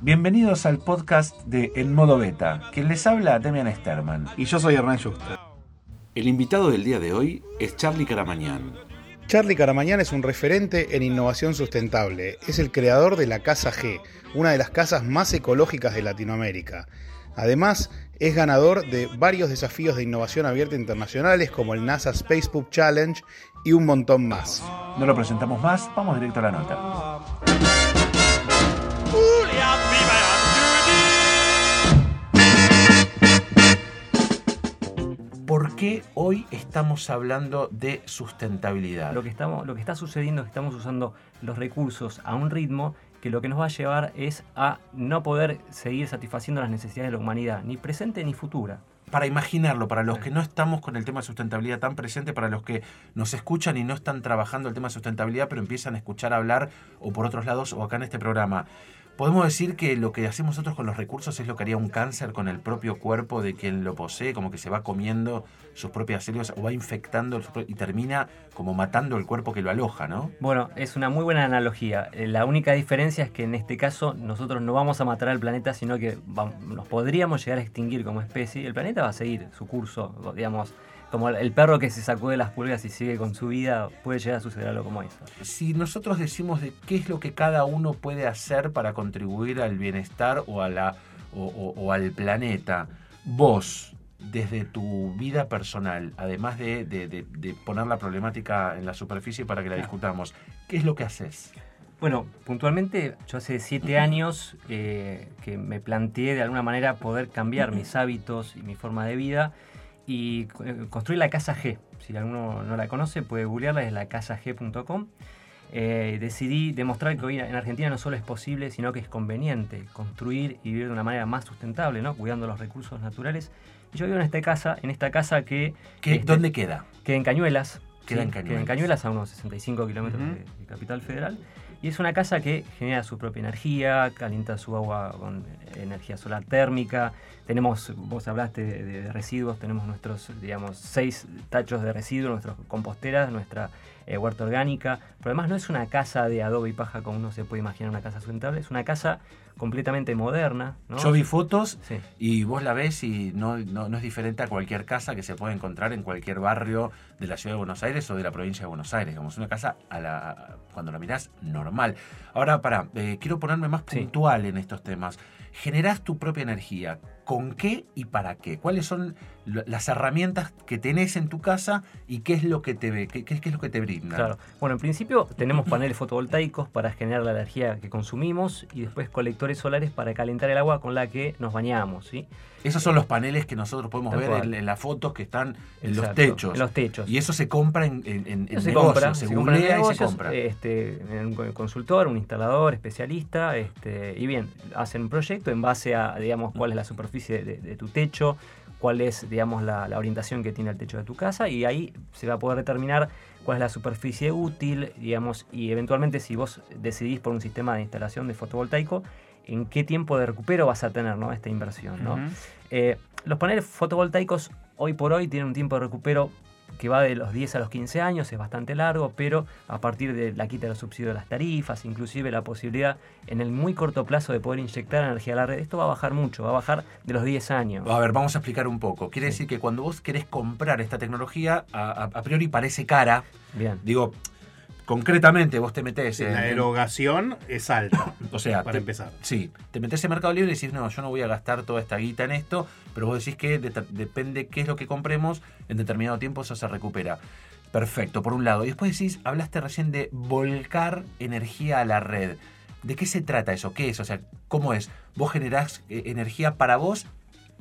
Bienvenidos al podcast de En Modo Beta. Quien les habla, Demian Sterman. Y yo soy Hernán Schuster. El invitado del día de hoy es Charlie Caramañán. Charlie Caramañán es un referente en innovación sustentable. Es el creador de la Casa G, una de las casas más ecológicas de Latinoamérica. Además, es ganador de varios desafíos de innovación abierta internacionales como el NASA Spacebook Challenge y un montón más. No lo presentamos más, vamos directo a la nota. ¿Por qué hoy estamos hablando de sustentabilidad? Lo que, estamos, lo que está sucediendo es que estamos usando los recursos a un ritmo que lo que nos va a llevar es a no poder seguir satisfaciendo las necesidades de la humanidad, ni presente ni futura para imaginarlo, para los que no estamos con el tema de sustentabilidad tan presente, para los que nos escuchan y no están trabajando el tema de sustentabilidad, pero empiezan a escuchar hablar o por otros lados o acá en este programa. Podemos decir que lo que hacemos nosotros con los recursos es lo que haría un cáncer con el propio cuerpo de quien lo posee, como que se va comiendo sus propias células o va infectando y termina como matando el cuerpo que lo aloja, ¿no? Bueno, es una muy buena analogía. Eh, la única diferencia es que en este caso nosotros no vamos a matar al planeta, sino que nos podríamos llegar a extinguir como especie. El planeta va a seguir su curso, digamos como el perro que se sacude las pulgas y sigue con su vida, puede llegar a suceder algo como eso. Si nosotros decimos de qué es lo que cada uno puede hacer para contribuir al bienestar o, a la, o, al planeta, vos, desde tu vida personal, además de, poner la problemática en la superficie para que la discutamos, ¿qué es lo que haces? Bueno, puntualmente yo hace siete años eh, que me planteé de alguna manera poder cambiar mis hábitos y mi forma de vida y eh, construí la Casa G. Si alguno no la conoce, puede googlearla, es la casag.com. Eh, decidí demostrar que hoy en Argentina no solo es posible, sino que es conveniente construir y vivir de una manera más sustentable, ¿no? cuidando los recursos naturales. Y yo vivo en esta casa, en esta casa que... ¿Qué, este, ¿Dónde queda? Queda en Cañuelas. Queda, en Cañuelas. queda en Cañuelas, a unos 65 kilómetros de, Capital Federal. Y es una casa que genera su propia energía, calienta su agua con energía solar térmica, tenemos, vos hablaste de, residuos, tenemos nuestros, digamos, seis tachos de residuos, nuestras composteras, nuestra eh, huerta orgánica. Pero además no es una casa de adobe y paja como uno se puede imaginar una casa sustentable, es una casa completamente moderna. Yo vi fotos y vos la ves y no, no, es diferente a cualquier casa que se puede encontrar en cualquier barrio de la ciudad de Buenos Aires o de la provincia de Buenos Aires. Como es una casa, a la, cuando la mirás, normal. Ahora, para, eh, quiero ponerme más puntual en estos temas. Generás tu propia energía con qué y para qué. ¿Cuáles son las herramientas que tenés en tu casa y qué es lo que te qué, qué, es lo que te brinda? Claro. Bueno, en principio tenemos paneles fotovoltaicos para generar la energía que consumimos y después colectores solares para calentar el agua con la que nos bañamos, ¿sí? Esos son los paneles que nosotros podemos ver en, las fotos que están en los techos. En los techos. Y eso se compra en, en, se compra, se, compra en y se compra. Este, en un consultor, un instalador, especialista, este, y bien, hacen un proyecto en base a, digamos, cuál es la superficie de, tu techo, cuál es, digamos, la, orientación que tiene el techo de tu casa, y ahí se va a poder determinar cuál es la superficie útil, digamos, y eventualmente si vos decidís por un sistema de instalación de fotovoltaico, en qué tiempo de recupero vas a tener ¿no? esta inversión. ¿no? Eh, los paneles fotovoltaicos hoy por hoy tienen un tiempo de recupero que va de los 10 a los 15 años, es bastante largo, pero a partir de la quita de los subsidios de las tarifas, inclusive la posibilidad en el muy corto plazo de poder inyectar energía a la red, esto va a bajar mucho, va a bajar de los 10 años. A ver, vamos a explicar un poco. Quiere decir que cuando vos querés comprar esta tecnología, a, a priori parece cara. Bien. Digo, concretamente vos te metés en. La erogación es alta. o sea, para empezar. Sí, te metés en Mercado Libre y decís, no, yo no voy a gastar toda esta guita en esto, pero vos decís que depende qué es lo que compremos, en determinado tiempo eso se recupera. Perfecto, por un lado. Y después decís, hablaste recién de volcar energía a la red. ¿De qué se trata eso? ¿Qué es? O sea, ¿cómo es? Vos generás eh, energía para vos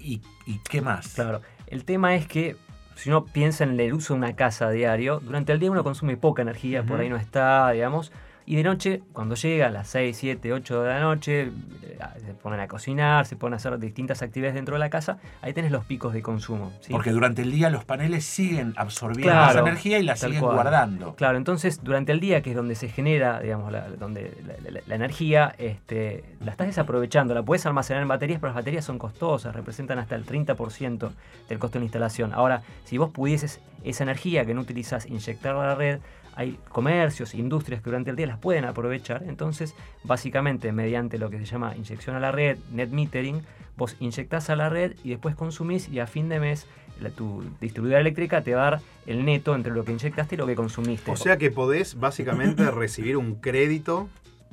y, y qué más. Claro. El tema es que si uno piensa en el uso de una casa a diario, durante el día uno consume poca energía, por ahí no está, digamos, y de noche, cuando llega a las 6, 7, 8 de la noche, eh, se ponen a cocinar, se ponen a hacer distintas actividades dentro de la casa, ahí tenés los picos de consumo. Porque durante el día los paneles siguen absorbiendo esa energía y la siguen guardando. Claro, entonces durante el día, que es donde se genera, digamos, la, donde la, energía, este, la estás desaprovechando, la puedes almacenar en baterías, pero las baterías son costosas, representan hasta el 30% del costo de la instalación. Ahora, si vos pudieses esa energía que no utilizas inyectarla a la red, hay comercios, industrias que durante el día las pueden aprovechar. Entonces, básicamente, mediante lo que se llama inyección a la red, net metering, vos inyectás a la red y después consumís y a fin de mes tu distribuidora eléctrica te va a dar el neto entre lo que inyectaste y lo que consumiste. O sea que podés básicamente recibir un crédito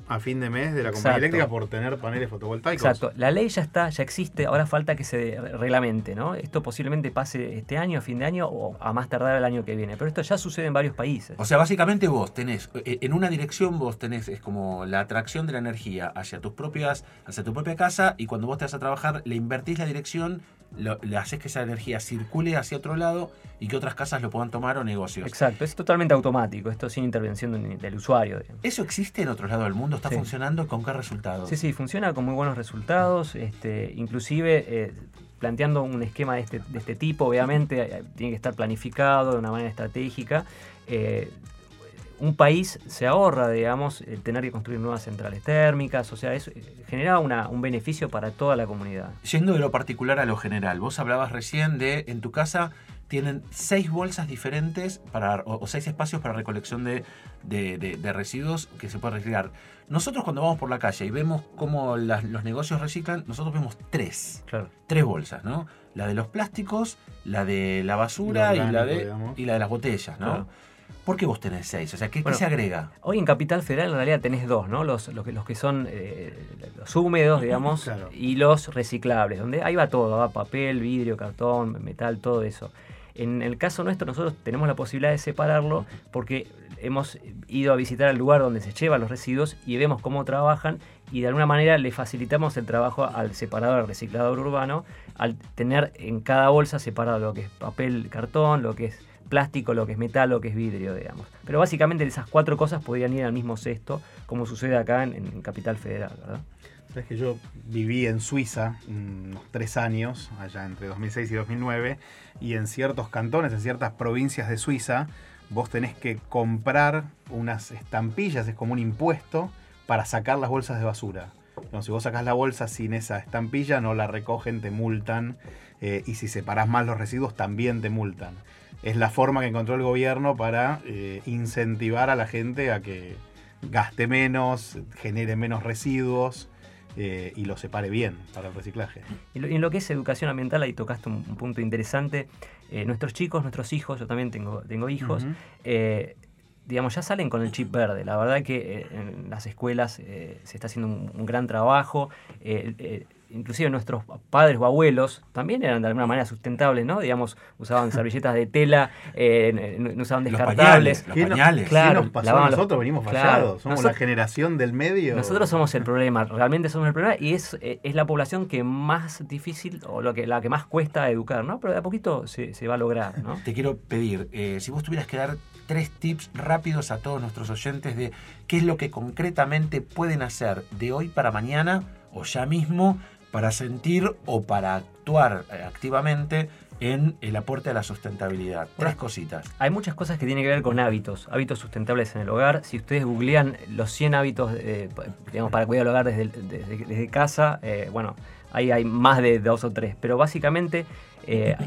a fin de mes de la compañía eléctrica por tener paneles fotovoltaicos. Exacto. La ley ya está, ya existe, ahora falta que se reglamente, ¿no? Esto posiblemente pase este año, a fin de año o a más tardar el año que viene. Pero esto ya sucede en varios países. O sea, básicamente vos tenés, eh, en una dirección vos tenés, es como la atracción de la energía hacia tus propias, hacia tu propia casa, y cuando vos te vas a trabajar, le invertís la dirección le haces que esa energía circule hacia otro lado y que otras casas lo puedan tomar o negocios. Exacto, es totalmente automático, esto sin intervención del usuario. ¿Eso existe en otro lado del mundo? ¿Está funcionando? ¿Con qué resultados? Sí, sí, funciona con muy buenos resultados, este, inclusive... Eh, planteando un esquema de este, de este tipo, obviamente eh, tiene que estar planificado de una manera estratégica. Eh, un país se ahorra, digamos, el tener que construir nuevas centrales térmicas, o sea, eso eh, genera una, un beneficio para toda la comunidad. Yendo de lo particular a lo general, vos hablabas recién de en tu casa tienen seis bolsas diferentes para, o, seis espacios para recolección de, de, residuos que se puede reciclar. Nosotros cuando vamos por la calle y vemos cómo los negocios reciclan, nosotros vemos tres. Claro. Tres bolsas, ¿no? La de los plásticos, la de la basura y, la de, y la de las botellas, ¿no? ¿Por qué vos tenés seis? O sea, ¿qué, se agrega? Hoy en Capital Federal en realidad tenés dos, ¿no? Los, los, que, los que son eh, los húmedos, digamos, y los reciclables, donde ahí va todo, va papel, vidrio, cartón, metal, todo eso. En el caso nuestro, nosotros tenemos la posibilidad de separarlo porque hemos ido a visitar el lugar donde se llevan los residuos y vemos cómo trabajan y de alguna manera le facilitamos el trabajo al separador reciclador urbano al tener en cada bolsa separado lo que es papel, cartón, lo que es plástico, lo que es metal, lo que es vidrio, digamos. Pero básicamente esas cuatro cosas podrían ir al mismo cesto, como sucede acá en, Capital Federal, ¿verdad? Sabes que yo viví en Suiza unos tres años, allá entre 2006 y 2009, y en ciertos cantones, en ciertas provincias de Suiza, vos tenés que comprar unas estampillas, es como un impuesto, para sacar las bolsas de basura. Entonces, si vos sacás la bolsa sin esa estampilla, no la recogen, te multan. Eh, y si separás más los residuos, también te multan es la forma que encontró el gobierno para eh, incentivar a la gente a que gaste menos, genere menos residuos eh, y lo separe bien para el reciclaje. Y en lo que es educación ambiental, ahí tocaste un, punto interesante. Eh, nuestros chicos, nuestros hijos, yo también tengo, tengo hijos, digamos, ya salen con el chip verde. La verdad que en las escuelas se está haciendo un, gran trabajo inclusive nuestros padres o abuelos también eran de alguna manera sustentables, ¿no? Digamos, usaban servilletas de tela, eh, no usaban descartables. Los pañales, Claro, nos pasó a nosotros? Venimos fallados. Somos la generación del medio. Nosotros somos el problema, realmente somos el problema y es, eh, es la población que más difícil o lo que, la que más cuesta educar, ¿no? Pero de a poquito se, va a lograr, ¿no? Te quiero pedir, eh, si vos tuvieras que dar tres tips rápidos a todos nuestros oyentes de qué es lo que concretamente pueden hacer de hoy para mañana o ya mismo para sentir o para actuar eh, activamente en el aporte a la sustentabilidad. Tres cositas. Hay muchas cosas que tienen que ver con hábitos, hábitos sustentables en el hogar. Si ustedes googlean los 100 hábitos eh, digamos, para cuidar el hogar desde, desde, casa, eh, bueno, ahí hay más de dos o tres, pero básicamente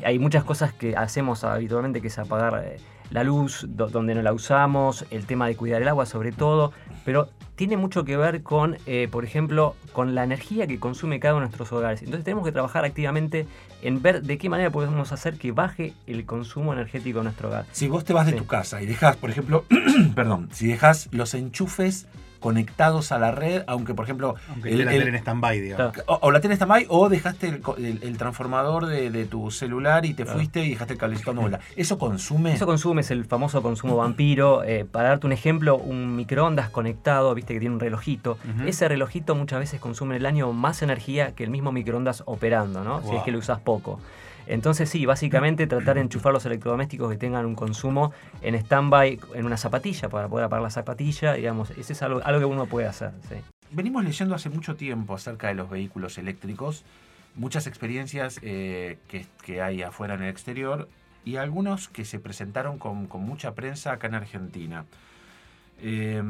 hay muchas cosas que hacemos habitualmente que es apagar la luz donde no la usamos, el tema de cuidar el agua sobre todo, pero tiene mucho que ver con, eh, por ejemplo, con la energía que consume cada uno de nuestros hogares. Entonces tenemos que trabajar activamente en ver de qué manera podemos hacer que baje el consumo energético de nuestro hogar. Si vos te vas de tu casa y dejas, por ejemplo, perdón, si dejas los enchufes conectados a la red, aunque por ejemplo... Aunque el, la en stand-by, digamos. O, la tienes en stand-by o dejaste el, transformador de, tu celular y te fuiste y dejaste el cablecito dando. ¿Eso consume? Eso consume, es el famoso consumo vampiro. Eh, para darte un ejemplo, un microondas conectado, viste que tiene un relojito. Ese relojito muchas veces consume en el año más energía que el mismo microondas operando, ¿no? Si es que lo usas poco. Entonces sí, básicamente tratar de enchufar los electrodomésticos que tengan un consumo en stand-by en una zapatilla para poder apagar la zapatilla, digamos, ese es algo, algo que uno puede hacer. Venimos leyendo hace mucho tiempo acerca de los vehículos eléctricos, muchas experiencias eh, que, hay afuera en el exterior y algunos que se presentaron con, mucha prensa acá en Argentina. Eh,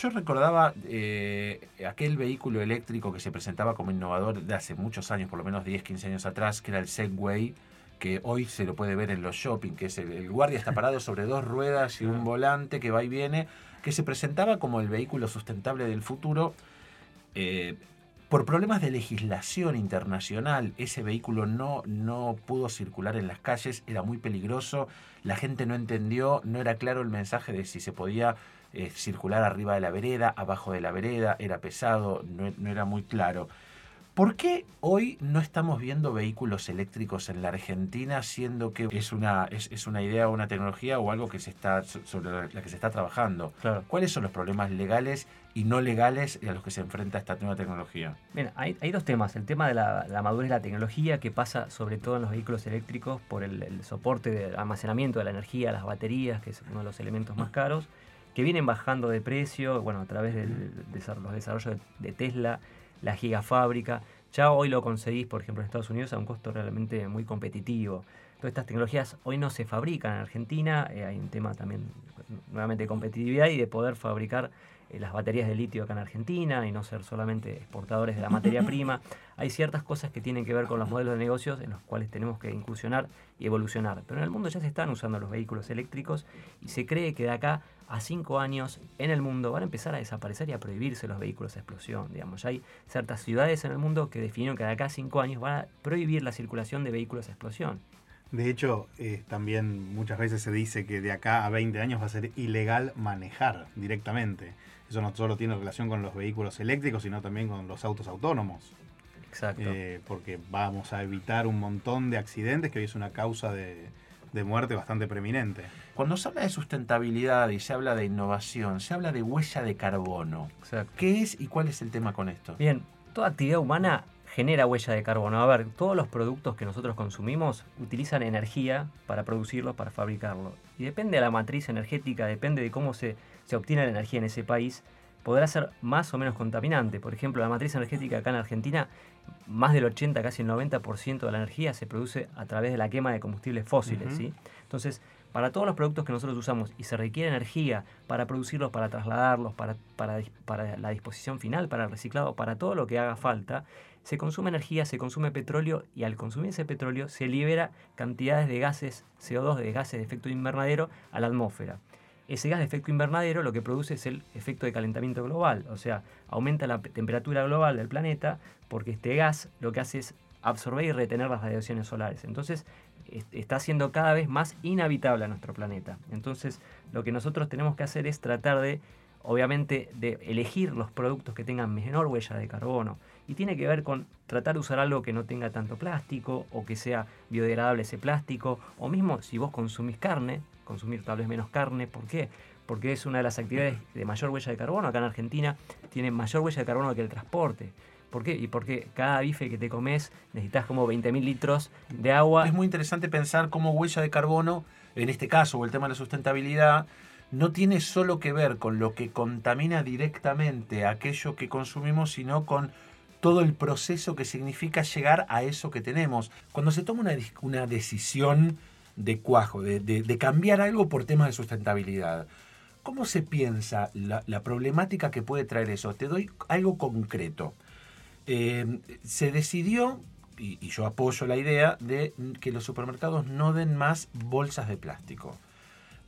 yo recordaba eh, aquel vehículo eléctrico que se presentaba como innovador de hace muchos años, por lo menos 10, 15 años atrás, que era el Segway, que hoy se lo puede ver en los shopping, que es el, guardia está parado sobre dos ruedas y un volante que va y viene, que se presentaba como el vehículo sustentable del futuro. Eh, por problemas de legislación internacional, ese vehículo no, no pudo circular en las calles, era muy peligroso, la gente no entendió, no era claro el mensaje de si se podía eh, circular arriba de la vereda, abajo de la vereda, era pesado, no, era muy claro. ¿Por qué hoy no estamos viendo vehículos eléctricos en la Argentina, siendo que es una, es, una idea o una tecnología o algo que se está, sobre la que se está trabajando? ¿Cuáles son los problemas legales y no legales a los que se enfrenta esta nueva tecnología? Bien, hay, dos temas. El tema de la, madurez de la tecnología, que pasa sobre todo en los vehículos eléctricos por el, soporte de almacenamiento de la energía, las baterías, que es uno de los elementos más caros, que vienen bajando de precio, bueno, a través de los desarrollos de, Tesla, la gigafábrica. Ya hoy lo conseguís, por ejemplo, en Estados Unidos a un costo realmente muy competitivo. Todas estas tecnologías hoy no se fabrican en Argentina, eh, hay un tema también nuevamente de competitividad y de poder fabricar las baterías de litio acá en Argentina y no ser solamente exportadores de la materia prima. Hay ciertas cosas que tienen que ver con los modelos de negocios en los cuales tenemos que incursionar y evolucionar. Pero en el mundo ya se están usando los vehículos eléctricos y se cree que de acá a cinco años en el mundo van a empezar a desaparecer y a prohibirse los vehículos a explosión. Digamos, ya hay ciertas ciudades en el mundo que definieron que de acá a cinco años van a prohibir la circulación de vehículos a explosión. De hecho, eh, también muchas veces se dice que de acá a 20 años va a ser ilegal manejar directamente. Eso no solo tiene relación con los vehículos eléctricos, sino también con los autos autónomos. Exacto. Eh, porque vamos a evitar un montón de accidentes, que hoy es una causa de, muerte bastante preeminente. Cuando se habla de sustentabilidad y se habla de innovación, se habla de huella de carbono. ¿Qué es y cuál es el tema con esto? Bien, toda actividad humana genera huella de carbono. A ver, todos los productos que nosotros consumimos utilizan energía para producirlos, para fabricarlo. Y depende de la matriz energética, depende de cómo se se obtiene la energía en ese país, podrá ser más o menos contaminante. Por ejemplo, la matriz energética acá en Argentina, más del 80, casi el 90% de la energía se produce a través de la quema de combustibles fósiles. ¿sí? Entonces, para todos los productos que nosotros usamos y se requiere energía para producirlos, para trasladarlos, para, la disposición final, para el reciclado, para todo lo que haga falta, se consume energía, se consume petróleo y al consumir ese petróleo se libera cantidades de gases CO2, de gases de efecto invernadero a la atmósfera ese gas de efecto invernadero lo que produce es el efecto de calentamiento global, o sea, aumenta la temperatura global del planeta porque este gas lo que hace es absorber y retener las radiaciones solares. Entonces, está haciendo cada vez más inhabitable a nuestro planeta. Entonces, lo que nosotros tenemos que hacer es tratar de, obviamente, de elegir los productos que tengan menor huella de carbono. Y tiene que ver con tratar de usar algo que no tenga tanto plástico o que sea biodegradable ese plástico. O mismo si vos consumís carne, consumir tal vez menos carne. ¿Por qué? Porque es una de las actividades de mayor huella de carbono. Acá en Argentina tiene mayor huella de carbono que el transporte. ¿Por qué? Y porque cada bife que te comes necesitas como 20.000 litros de agua. Es muy interesante pensar cómo huella de carbono, en este caso, o el tema de la sustentabilidad, no tiene solo que ver con lo que contamina directamente aquello que consumimos, sino con todo el proceso que significa llegar a eso que tenemos. Cuando se toma una, una decisión de cuajo, de, cambiar algo por temas de sustentabilidad. ¿Cómo se piensa la, problemática que puede traer eso? Te doy algo concreto. Eh, se decidió, y, yo apoyo la idea, de que los supermercados no den más bolsas de plástico.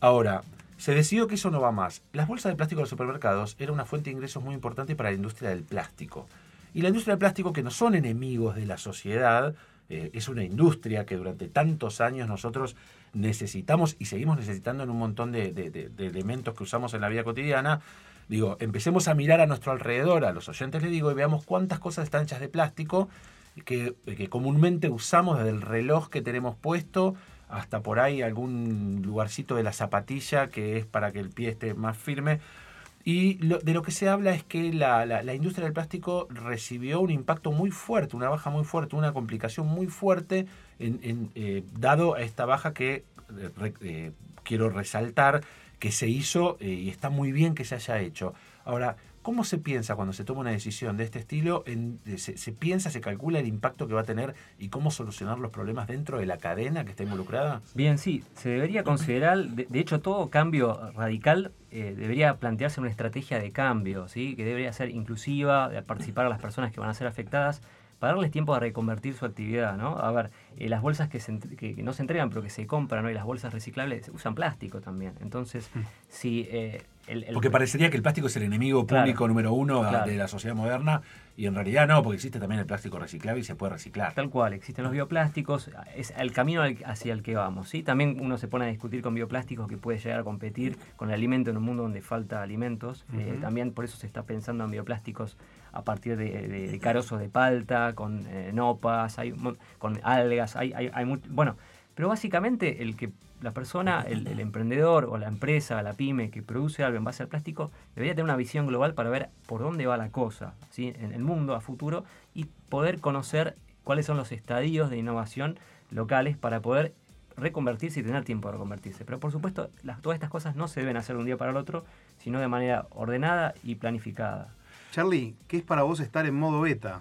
Ahora, se decidió que eso no va más. Las bolsas de plástico de los supermercados era una fuente de ingresos muy importante para la industria del plástico. Y la industria del plástico, que no son enemigos de la sociedad, eh, es una industria que durante tantos años nosotros necesitamos y seguimos necesitando en un montón de, elementos que usamos en la vida cotidiana. Digo, empecemos a mirar a nuestro alrededor, a los oyentes les digo, y veamos cuántas cosas están hechas de plástico que, que comúnmente usamos desde el reloj que tenemos puesto hasta por ahí algún lugarcito de la zapatilla que es para que el pie esté más firme. Y de lo que se habla es que la, la, industria del plástico recibió un impacto muy fuerte, una baja muy fuerte, una complicación muy fuerte, eh, dado a esta baja que eh, eh, quiero resaltar que se hizo y está muy bien que se haya hecho. Ahora, ¿Cómo se piensa cuando se toma una decisión de este estilo? En, se, piensa, se calcula el impacto que va a tener y cómo solucionar los problemas dentro de la cadena que está involucrada? Bien, sí, se debería considerar, de, hecho todo cambio radical eh, debería plantearse una estrategia de cambio, ¿sí? que debería ser inclusiva, de participar a las personas que van a ser afectadas, para darles tiempo a reconvertir su actividad, ¿no? A ver, eh, las bolsas que, no se entregan pero que se compran, ¿no? Y las bolsas reciclables usan plástico también. Entonces, mm. si... Eh, porque parecería que el plástico es el enemigo público número uno de la sociedad moderna y en realidad no, porque existe también el plástico reciclable y se puede reciclar. Tal cual, existen los bioplásticos, es el camino hacia el que vamos. ¿sí? También uno se pone a discutir con bioplásticos que puede llegar a competir con el alimento en un mundo donde falta alimentos. Eh, también por eso se está pensando en bioplásticos a partir de, de, carozos de palta, con eh, nopas, hay, con algas, hay, hay, hay bueno, pero básicamente el que la persona, el, emprendedor o la empresa, la pyme que produce algo en base al plástico, debería tener una visión global para ver por dónde va la cosa ¿sí? en el mundo a futuro y poder conocer cuáles son los estadios de innovación locales para poder reconvertirse y tener tiempo de reconvertirse. Pero por supuesto, las, todas estas cosas no se deben hacer de un día para el otro, sino de manera ordenada y planificada. Charlie, ¿qué es para vos estar en modo beta?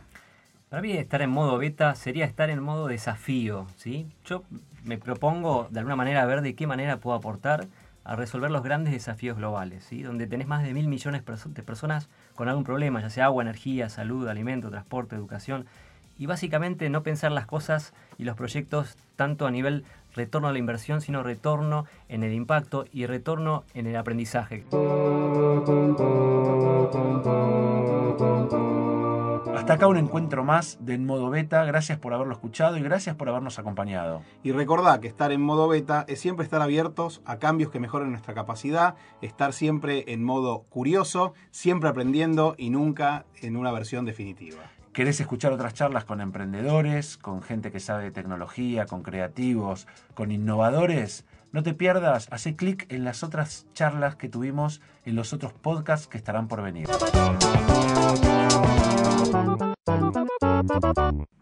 Para mí estar en modo beta sería estar en modo desafío, ¿sí? Yo me propongo de alguna manera ver de qué manera puedo aportar a resolver los grandes desafíos globales, ¿sí? donde tenés más de mil millones de personas con algún problema, ya sea agua, energía, salud, alimento, transporte, educación, y básicamente no pensar las cosas y los proyectos tanto a nivel retorno a la inversión, sino retorno en el impacto y retorno en el aprendizaje. Hasta acá un encuentro más de En Modo Beta. Gracias por haberlo escuchado y gracias por habernos acompañado. Y recordá que estar en modo beta es siempre estar abiertos a cambios que mejoren nuestra capacidad, estar siempre en modo curioso, siempre aprendiendo y nunca en una versión definitiva. ¿Querés escuchar otras charlas con emprendedores, con gente que sabe de tecnología, con creativos, con innovadores? No te pierdas, hace clic en las otras charlas que tuvimos en los otros podcasts que estarán por venir. バンバンバンバンバンバンバン。